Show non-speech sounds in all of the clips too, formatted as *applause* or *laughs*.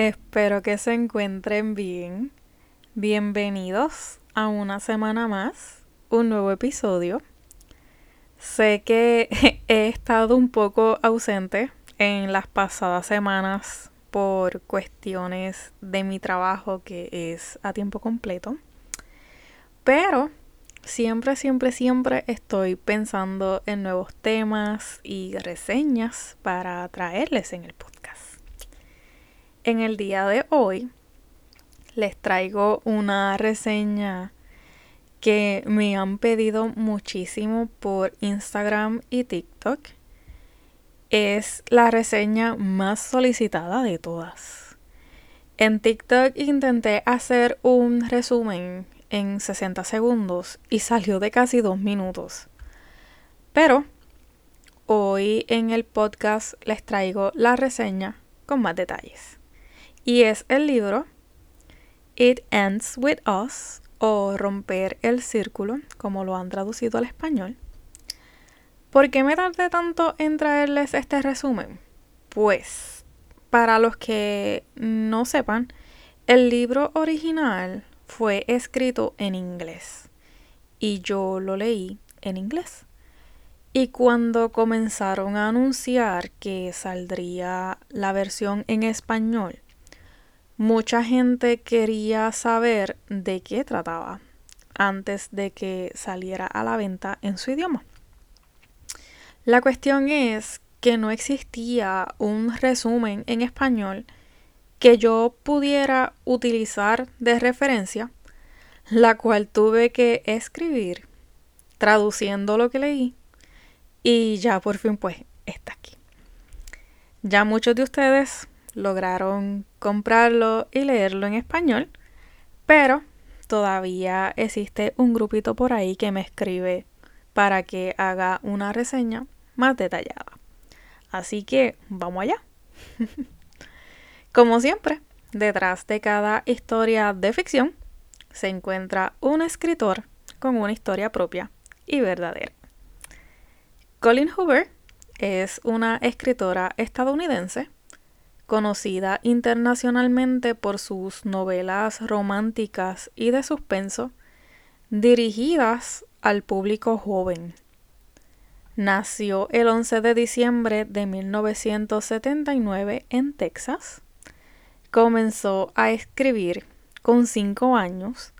Espero que se encuentren bien. Bienvenidos a una semana más, un nuevo episodio. Sé que *laughs* he estado un poco ausente en las pasadas semanas por cuestiones de mi trabajo que es a tiempo completo. Pero siempre, siempre, siempre estoy pensando en nuevos temas y reseñas para traerles en el podcast. En el día de hoy les traigo una reseña que me han pedido muchísimo por Instagram y TikTok. Es la reseña más solicitada de todas. En TikTok intenté hacer un resumen en 60 segundos y salió de casi dos minutos. Pero hoy en el podcast les traigo la reseña con más detalles y es el libro It Ends With Us o Romper el Círculo, como lo han traducido al español. ¿Por qué me tardé tanto en traerles este resumen? Pues, para los que no sepan, el libro original fue escrito en inglés y yo lo leí en inglés. Y cuando comenzaron a anunciar que saldría la versión en español, mucha gente quería saber de qué trataba antes de que saliera a la venta en su idioma. La cuestión es que no existía un resumen en español que yo pudiera utilizar de referencia, la cual tuve que escribir traduciendo lo que leí y ya por fin pues está aquí. Ya muchos de ustedes lograron comprarlo y leerlo en español, pero todavía existe un grupito por ahí que me escribe para que haga una reseña más detallada. Así que vamos allá. *laughs* Como siempre, detrás de cada historia de ficción se encuentra un escritor con una historia propia y verdadera. Colin Hoover es una escritora estadounidense conocida internacionalmente por sus novelas románticas y de suspenso dirigidas al público joven. Nació el 11 de diciembre de 1979 en Texas. Comenzó a escribir con cinco años,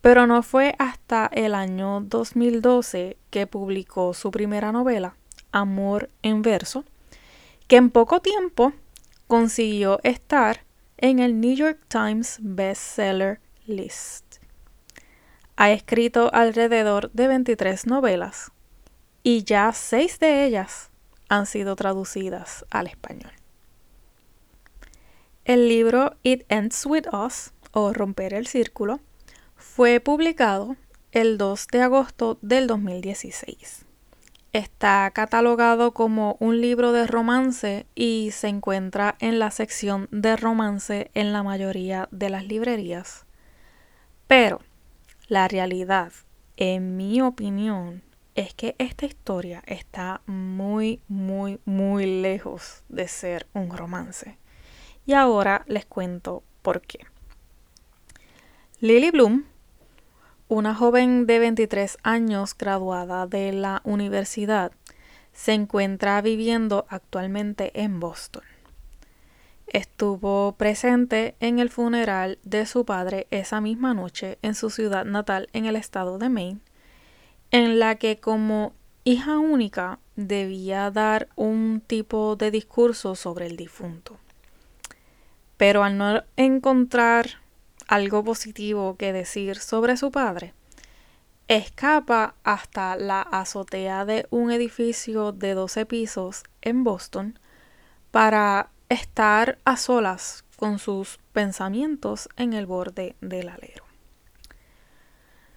pero no fue hasta el año 2012 que publicó su primera novela, Amor en verso, que en poco tiempo consiguió estar en el New York Times Bestseller List. Ha escrito alrededor de 23 novelas y ya seis de ellas han sido traducidas al español. El libro It Ends With Us o Romper el Círculo fue publicado el 2 de agosto del 2016. Está catalogado como un libro de romance y se encuentra en la sección de romance en la mayoría de las librerías. Pero la realidad, en mi opinión, es que esta historia está muy, muy, muy lejos de ser un romance. Y ahora les cuento por qué. Lily Bloom una joven de 23 años graduada de la universidad se encuentra viviendo actualmente en Boston. Estuvo presente en el funeral de su padre esa misma noche en su ciudad natal en el estado de Maine, en la que como hija única debía dar un tipo de discurso sobre el difunto. Pero al no encontrar algo positivo que decir sobre su padre, escapa hasta la azotea de un edificio de 12 pisos en Boston para estar a solas con sus pensamientos en el borde del alero.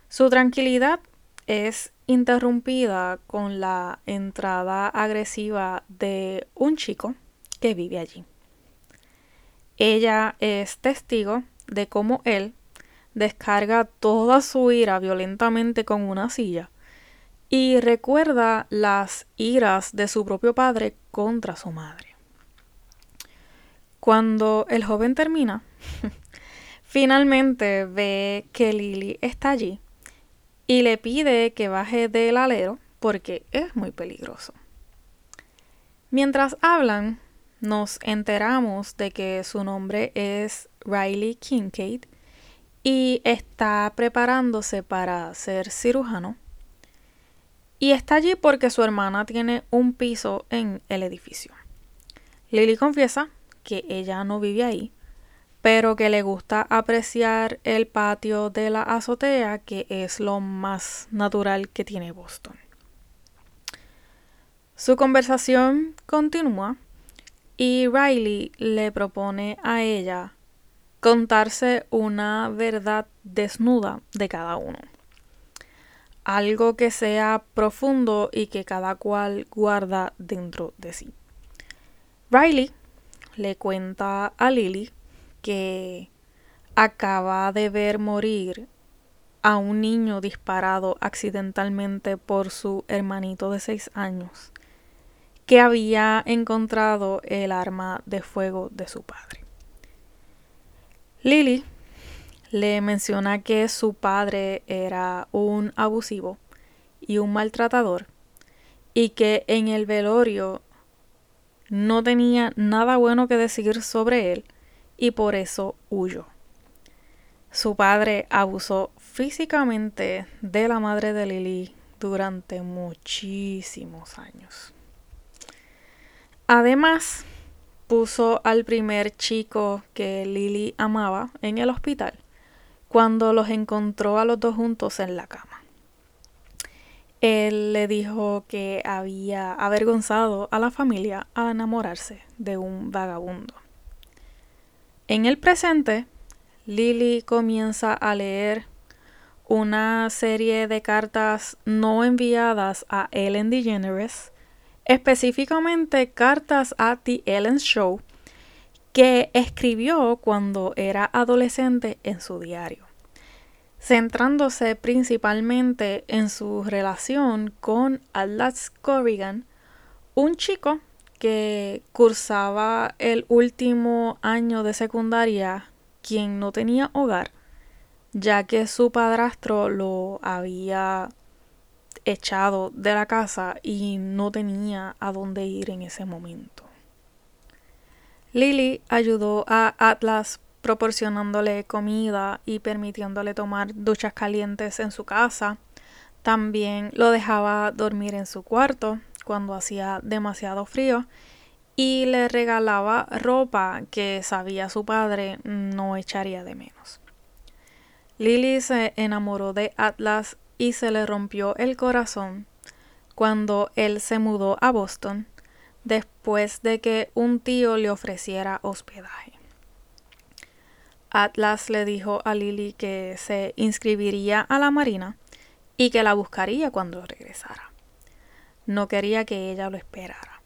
Su tranquilidad es interrumpida con la entrada agresiva de un chico que vive allí. Ella es testigo de cómo él descarga toda su ira violentamente con una silla y recuerda las iras de su propio padre contra su madre. Cuando el joven termina, *laughs* finalmente ve que Lily está allí y le pide que baje del alero porque es muy peligroso. Mientras hablan, nos enteramos de que su nombre es Riley Kincaid y está preparándose para ser cirujano. Y está allí porque su hermana tiene un piso en el edificio. Lily confiesa que ella no vive ahí, pero que le gusta apreciar el patio de la azotea, que es lo más natural que tiene Boston. Su conversación continúa y Riley le propone a ella contarse una verdad desnuda de cada uno. Algo que sea profundo y que cada cual guarda dentro de sí. Riley le cuenta a Lily que acaba de ver morir a un niño disparado accidentalmente por su hermanito de seis años, que había encontrado el arma de fuego de su padre. Lily le menciona que su padre era un abusivo y un maltratador y que en el velorio no tenía nada bueno que decir sobre él y por eso huyó. Su padre abusó físicamente de la madre de Lily durante muchísimos años. Además, puso al primer chico que Lily amaba en el hospital cuando los encontró a los dos juntos en la cama. Él le dijo que había avergonzado a la familia al enamorarse de un vagabundo. En el presente, Lily comienza a leer una serie de cartas no enviadas a Ellen DeGeneres específicamente cartas a The Ellen Show que escribió cuando era adolescente en su diario, centrándose principalmente en su relación con Atlas Corrigan, un chico que cursaba el último año de secundaria, quien no tenía hogar, ya que su padrastro lo había echado de la casa y no tenía a dónde ir en ese momento. Lily ayudó a Atlas proporcionándole comida y permitiéndole tomar duchas calientes en su casa. También lo dejaba dormir en su cuarto cuando hacía demasiado frío y le regalaba ropa que sabía su padre no echaría de menos. Lily se enamoró de Atlas y se le rompió el corazón cuando él se mudó a Boston después de que un tío le ofreciera hospedaje. Atlas le dijo a Lily que se inscribiría a la Marina y que la buscaría cuando regresara. No quería que ella lo esperara.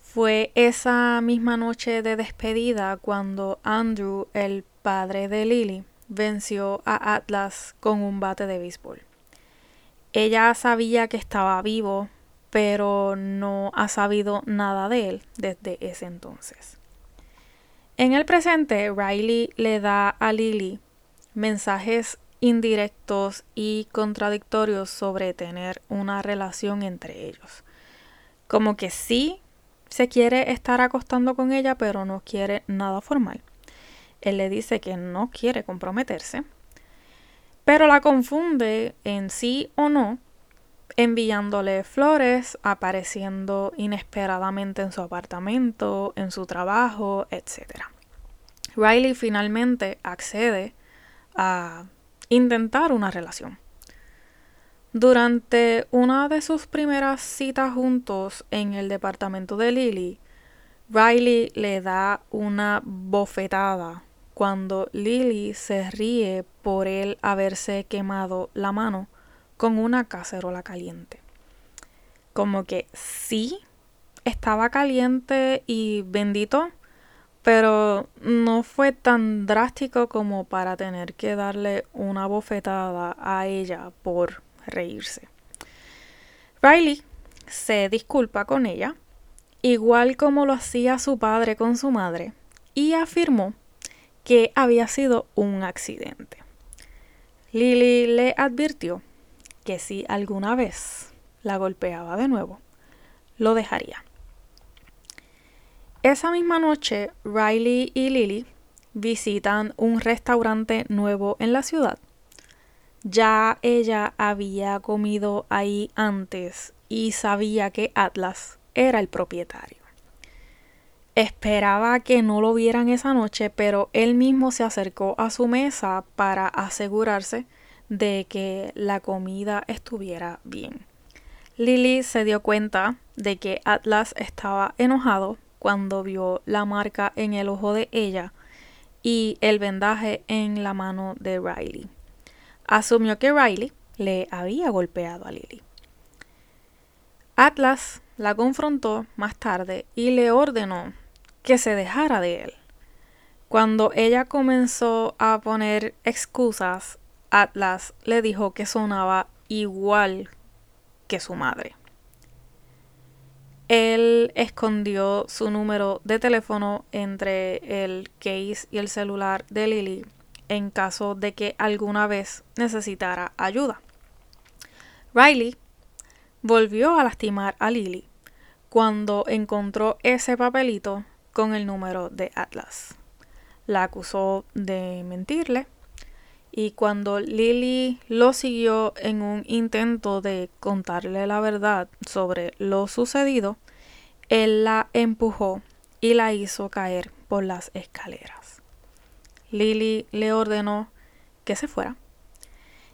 Fue esa misma noche de despedida cuando Andrew, el padre de Lily, venció a Atlas con un bate de béisbol. Ella sabía que estaba vivo, pero no ha sabido nada de él desde ese entonces. En el presente, Riley le da a Lily mensajes indirectos y contradictorios sobre tener una relación entre ellos. Como que sí se quiere estar acostando con ella, pero no quiere nada formal. Él le dice que no quiere comprometerse, pero la confunde en sí o no, enviándole flores, apareciendo inesperadamente en su apartamento, en su trabajo, etc. Riley finalmente accede a intentar una relación. Durante una de sus primeras citas juntos en el departamento de Lily, Riley le da una bofetada cuando Lily se ríe por él haberse quemado la mano con una cacerola caliente. Como que sí, estaba caliente y bendito, pero no fue tan drástico como para tener que darle una bofetada a ella por reírse. Riley se disculpa con ella, igual como lo hacía su padre con su madre, y afirmó que había sido un accidente. Lily le advirtió que si alguna vez la golpeaba de nuevo, lo dejaría. Esa misma noche, Riley y Lily visitan un restaurante nuevo en la ciudad. Ya ella había comido ahí antes y sabía que Atlas era el propietario. Esperaba que no lo vieran esa noche, pero él mismo se acercó a su mesa para asegurarse de que la comida estuviera bien. Lily se dio cuenta de que Atlas estaba enojado cuando vio la marca en el ojo de ella y el vendaje en la mano de Riley. Asumió que Riley le había golpeado a Lily. Atlas la confrontó más tarde y le ordenó que se dejara de él. Cuando ella comenzó a poner excusas, Atlas le dijo que sonaba igual que su madre. Él escondió su número de teléfono entre el case y el celular de Lily en caso de que alguna vez necesitara ayuda. Riley volvió a lastimar a Lily cuando encontró ese papelito con el número de Atlas. La acusó de mentirle y cuando Lily lo siguió en un intento de contarle la verdad sobre lo sucedido, él la empujó y la hizo caer por las escaleras. Lily le ordenó que se fuera.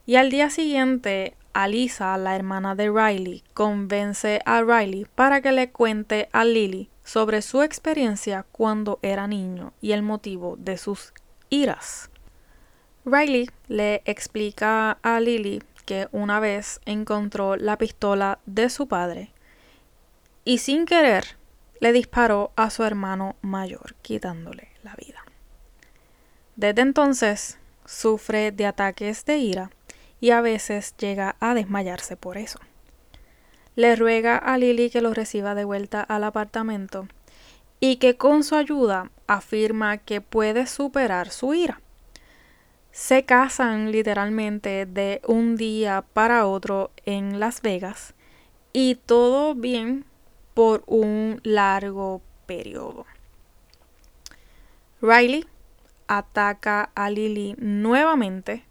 Y al día siguiente, Alisa, la hermana de Riley, convence a Riley para que le cuente a Lily sobre su experiencia cuando era niño y el motivo de sus iras. Riley le explica a Lily que una vez encontró la pistola de su padre y sin querer le disparó a su hermano mayor, quitándole la vida. Desde entonces sufre de ataques de ira y a veces llega a desmayarse por eso. Le ruega a Lily que lo reciba de vuelta al apartamento y que con su ayuda afirma que puede superar su ira se casan literalmente de un día para otro en Las Vegas y todo bien por un largo periodo. Riley ataca a Lily nuevamente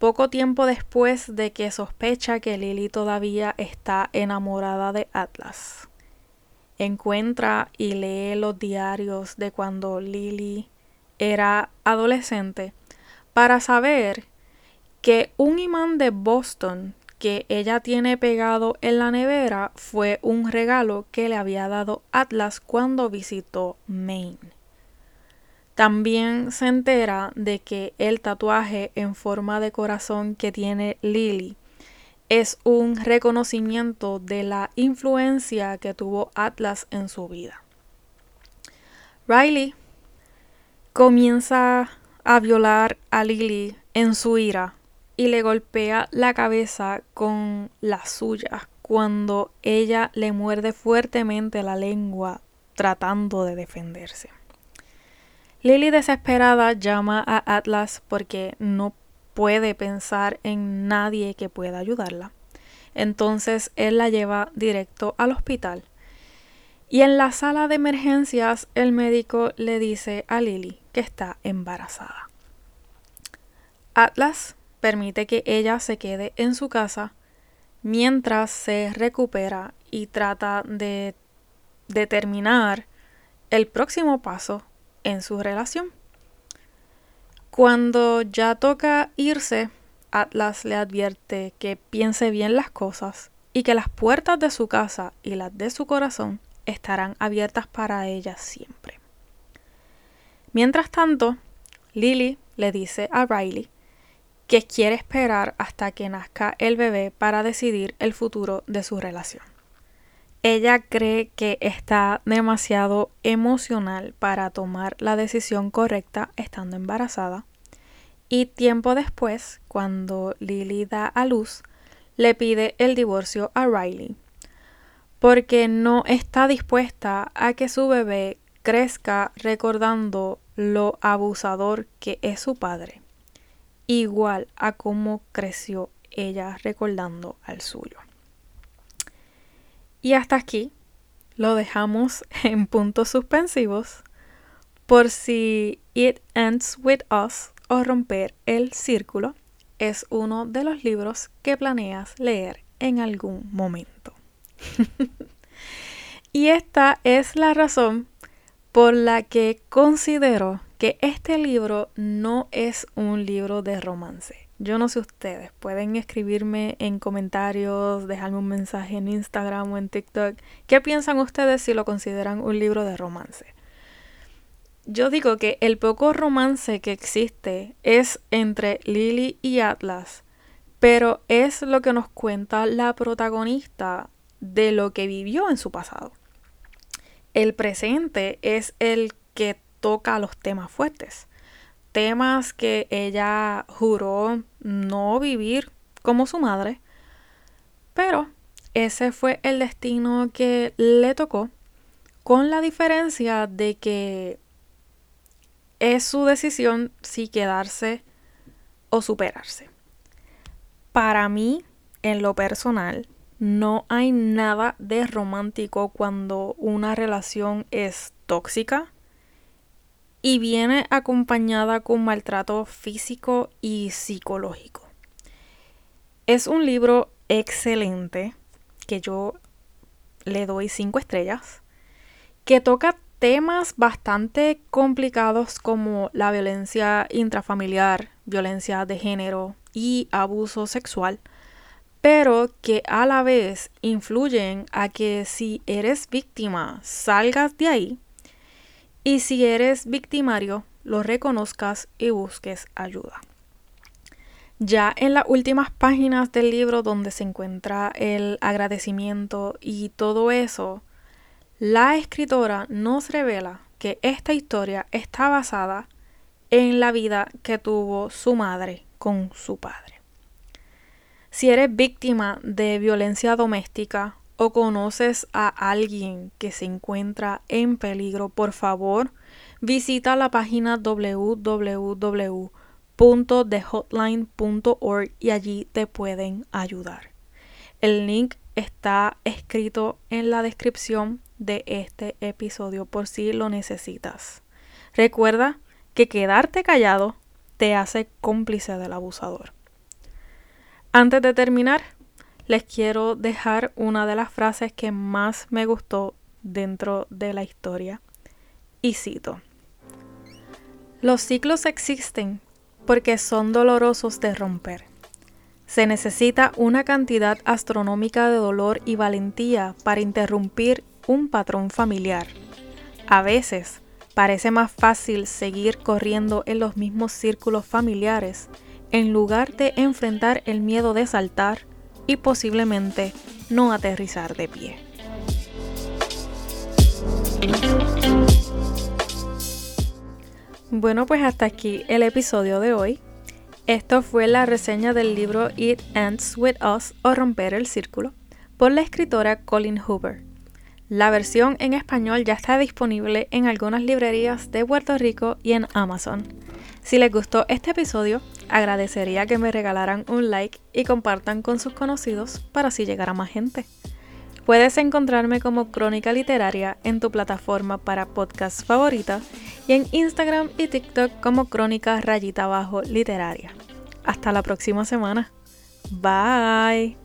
poco tiempo después de que sospecha que Lily todavía está enamorada de Atlas. Encuentra y lee los diarios de cuando Lily era adolescente para saber que un imán de Boston que ella tiene pegado en la nevera fue un regalo que le había dado Atlas cuando visitó Maine. También se entera de que el tatuaje en forma de corazón que tiene Lily es un reconocimiento de la influencia que tuvo Atlas en su vida. Riley comienza a violar a Lily en su ira y le golpea la cabeza con la suya cuando ella le muerde fuertemente la lengua tratando de defenderse. Lily desesperada llama a Atlas porque no puede pensar en nadie que pueda ayudarla. Entonces él la lleva directo al hospital. Y en la sala de emergencias el médico le dice a Lily que está embarazada. Atlas permite que ella se quede en su casa mientras se recupera y trata de determinar el próximo paso en su relación. Cuando ya toca irse, Atlas le advierte que piense bien las cosas y que las puertas de su casa y las de su corazón estarán abiertas para ella siempre. Mientras tanto, Lily le dice a Riley que quiere esperar hasta que nazca el bebé para decidir el futuro de su relación. Ella cree que está demasiado emocional para tomar la decisión correcta estando embarazada y tiempo después, cuando Lily da a luz, le pide el divorcio a Riley porque no está dispuesta a que su bebé crezca recordando lo abusador que es su padre, igual a cómo creció ella recordando al suyo. Y hasta aquí lo dejamos *laughs* en puntos suspensivos por si It Ends With Us o Romper el Círculo es uno de los libros que planeas leer en algún momento. *laughs* y esta es la razón por la que considero que este libro no es un libro de romance. Yo no sé ustedes, pueden escribirme en comentarios, dejarme un mensaje en Instagram o en TikTok. ¿Qué piensan ustedes si lo consideran un libro de romance? Yo digo que el poco romance que existe es entre Lily y Atlas, pero es lo que nos cuenta la protagonista de lo que vivió en su pasado. El presente es el que toca los temas fuertes, temas que ella juró no vivir como su madre, pero ese fue el destino que le tocó, con la diferencia de que es su decisión si quedarse o superarse. Para mí, en lo personal, no hay nada de romántico cuando una relación es tóxica y viene acompañada con maltrato físico y psicológico. Es un libro excelente que yo le doy cinco estrellas, que toca temas bastante complicados como la violencia intrafamiliar, violencia de género y abuso sexual pero que a la vez influyen a que si eres víctima salgas de ahí y si eres victimario lo reconozcas y busques ayuda. Ya en las últimas páginas del libro donde se encuentra el agradecimiento y todo eso, la escritora nos revela que esta historia está basada en la vida que tuvo su madre con su padre. Si eres víctima de violencia doméstica o conoces a alguien que se encuentra en peligro, por favor, visita la página www.thehotline.org y allí te pueden ayudar. El link está escrito en la descripción de este episodio por si lo necesitas. Recuerda que quedarte callado te hace cómplice del abusador. Antes de terminar, les quiero dejar una de las frases que más me gustó dentro de la historia. Y cito. Los ciclos existen porque son dolorosos de romper. Se necesita una cantidad astronómica de dolor y valentía para interrumpir un patrón familiar. A veces parece más fácil seguir corriendo en los mismos círculos familiares en lugar de enfrentar el miedo de saltar y posiblemente no aterrizar de pie. Bueno, pues hasta aquí el episodio de hoy. Esto fue la reseña del libro It Ends With Us o Romper el Círculo por la escritora Colin Hoover. La versión en español ya está disponible en algunas librerías de Puerto Rico y en Amazon. Si les gustó este episodio, agradecería que me regalaran un like y compartan con sus conocidos para así llegar a más gente. Puedes encontrarme como Crónica Literaria en tu plataforma para podcast favorita y en Instagram y TikTok como Crónica Rayita Abajo Literaria. Hasta la próxima semana. Bye.